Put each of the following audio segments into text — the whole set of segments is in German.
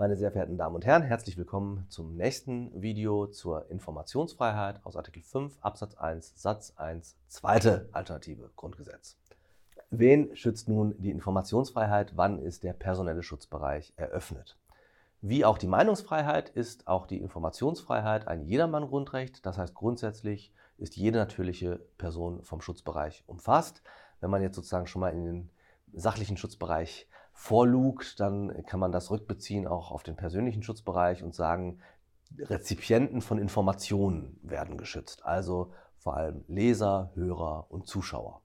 Meine sehr verehrten Damen und Herren, herzlich willkommen zum nächsten Video zur Informationsfreiheit aus Artikel 5 Absatz 1 Satz 1 zweite Alternative Grundgesetz. Wen schützt nun die Informationsfreiheit? Wann ist der personelle Schutzbereich eröffnet? Wie auch die Meinungsfreiheit ist auch die Informationsfreiheit ein Jedermann-Grundrecht. Das heißt, grundsätzlich ist jede natürliche Person vom Schutzbereich umfasst. Wenn man jetzt sozusagen schon mal in den sachlichen Schutzbereich vorlugt, dann kann man das rückbeziehen auch auf den persönlichen Schutzbereich und sagen, Rezipienten von Informationen werden geschützt, also vor allem Leser, Hörer und Zuschauer.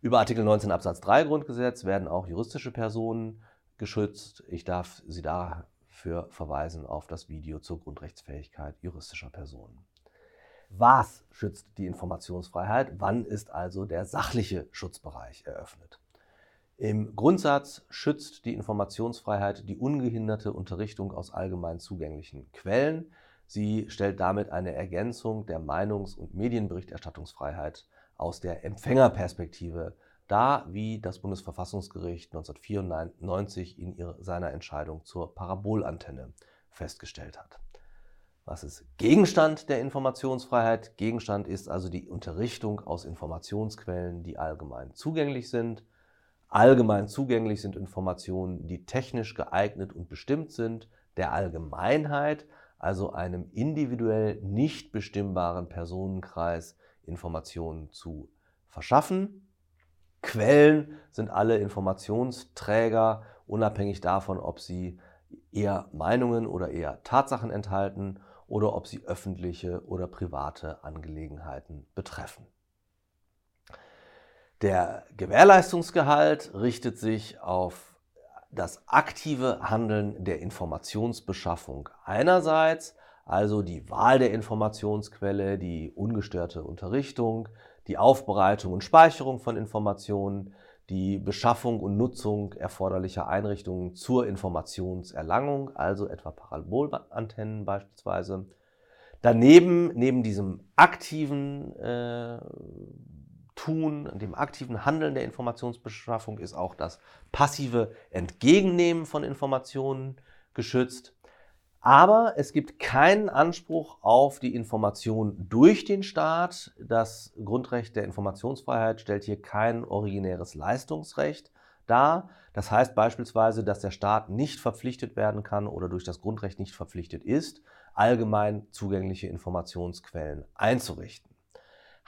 Über Artikel 19 Absatz 3 Grundgesetz werden auch juristische Personen geschützt. Ich darf Sie dafür verweisen auf das Video zur Grundrechtsfähigkeit juristischer Personen. Was schützt die Informationsfreiheit? Wann ist also der sachliche Schutzbereich eröffnet? Im Grundsatz schützt die Informationsfreiheit die ungehinderte Unterrichtung aus allgemein zugänglichen Quellen. Sie stellt damit eine Ergänzung der Meinungs- und Medienberichterstattungsfreiheit aus der Empfängerperspektive dar, wie das Bundesverfassungsgericht 1994 in seiner Entscheidung zur Parabolantenne festgestellt hat. Was ist Gegenstand der Informationsfreiheit? Gegenstand ist also die Unterrichtung aus Informationsquellen, die allgemein zugänglich sind. Allgemein zugänglich sind Informationen, die technisch geeignet und bestimmt sind, der Allgemeinheit, also einem individuell nicht bestimmbaren Personenkreis, Informationen zu verschaffen. Quellen sind alle Informationsträger, unabhängig davon, ob sie eher Meinungen oder eher Tatsachen enthalten oder ob sie öffentliche oder private Angelegenheiten betreffen. Der Gewährleistungsgehalt richtet sich auf das aktive Handeln der Informationsbeschaffung einerseits, also die Wahl der Informationsquelle, die ungestörte Unterrichtung, die Aufbereitung und Speicherung von Informationen, die Beschaffung und Nutzung erforderlicher Einrichtungen zur Informationserlangung, also etwa Parabolantennen beispielsweise. Daneben, neben diesem aktiven äh, Tun, dem aktiven Handeln der Informationsbeschaffung ist auch das passive Entgegennehmen von Informationen geschützt. Aber es gibt keinen Anspruch auf die Information durch den Staat. Das Grundrecht der Informationsfreiheit stellt hier kein originäres Leistungsrecht dar. Das heißt beispielsweise, dass der Staat nicht verpflichtet werden kann oder durch das Grundrecht nicht verpflichtet ist, allgemein zugängliche Informationsquellen einzurichten.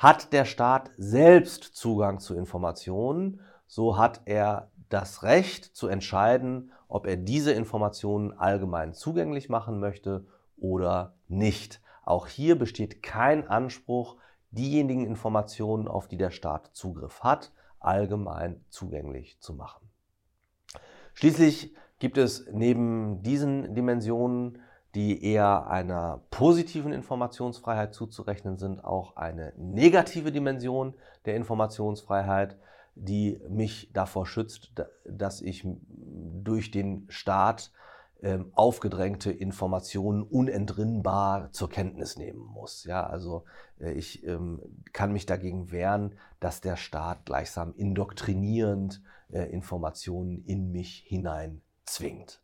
Hat der Staat selbst Zugang zu Informationen, so hat er das Recht zu entscheiden, ob er diese Informationen allgemein zugänglich machen möchte oder nicht. Auch hier besteht kein Anspruch, diejenigen Informationen, auf die der Staat Zugriff hat, allgemein zugänglich zu machen. Schließlich gibt es neben diesen Dimensionen die eher einer positiven Informationsfreiheit zuzurechnen sind, auch eine negative Dimension der Informationsfreiheit, die mich davor schützt, dass ich durch den Staat ähm, aufgedrängte Informationen unentrinnbar zur Kenntnis nehmen muss. Ja, also äh, ich ähm, kann mich dagegen wehren, dass der Staat gleichsam indoktrinierend äh, Informationen in mich hinein zwingt.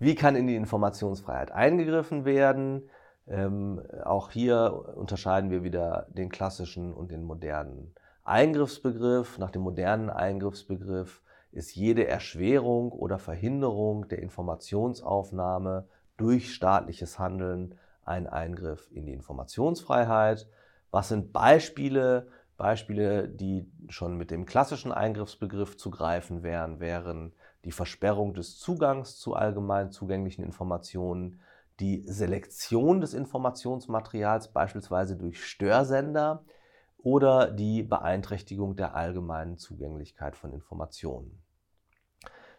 Wie kann in die Informationsfreiheit eingegriffen werden? Ähm, auch hier unterscheiden wir wieder den klassischen und den modernen Eingriffsbegriff. Nach dem modernen Eingriffsbegriff ist jede Erschwerung oder Verhinderung der Informationsaufnahme durch staatliches Handeln ein Eingriff in die Informationsfreiheit. Was sind Beispiele? Beispiele, die schon mit dem klassischen Eingriffsbegriff zu greifen wären, wären die Versperrung des Zugangs zu allgemein zugänglichen Informationen, die Selektion des Informationsmaterials beispielsweise durch Störsender oder die Beeinträchtigung der allgemeinen Zugänglichkeit von Informationen.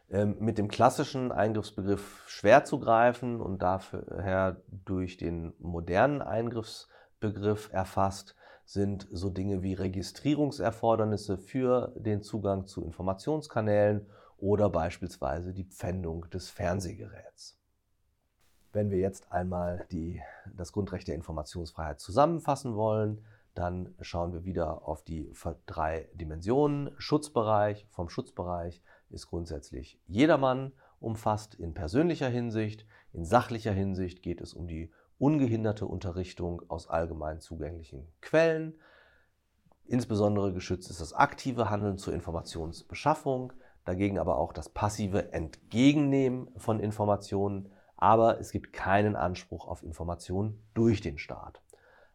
Ähm, mit dem klassischen Eingriffsbegriff schwer zu greifen und daher durch den modernen Eingriffsbegriff erfasst, sind so Dinge wie Registrierungserfordernisse für den Zugang zu Informationskanälen oder beispielsweise die Pfändung des Fernsehgeräts. Wenn wir jetzt einmal die, das Grundrecht der Informationsfreiheit zusammenfassen wollen, dann schauen wir wieder auf die drei Dimensionen. Schutzbereich. Vom Schutzbereich ist grundsätzlich jedermann umfasst in persönlicher Hinsicht. In sachlicher Hinsicht geht es um die ungehinderte Unterrichtung aus allgemein zugänglichen Quellen. Insbesondere geschützt ist das aktive Handeln zur Informationsbeschaffung, dagegen aber auch das passive Entgegennehmen von Informationen, aber es gibt keinen Anspruch auf Informationen durch den Staat.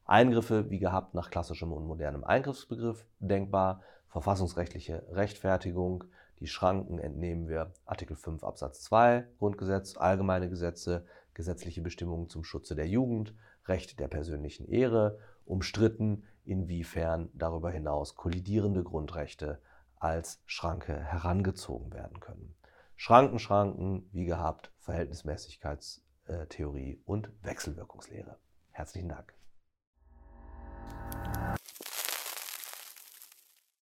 Eingriffe, wie gehabt, nach klassischem und modernem Eingriffsbegriff denkbar, verfassungsrechtliche Rechtfertigung, die Schranken entnehmen wir Artikel 5 Absatz 2 Grundgesetz, allgemeine Gesetze, gesetzliche Bestimmungen zum Schutze der Jugend, Recht der persönlichen Ehre, umstritten, inwiefern darüber hinaus kollidierende Grundrechte als Schranke herangezogen werden können. Schranken, Schranken, wie gehabt, Verhältnismäßigkeitstheorie und Wechselwirkungslehre. Herzlichen Dank.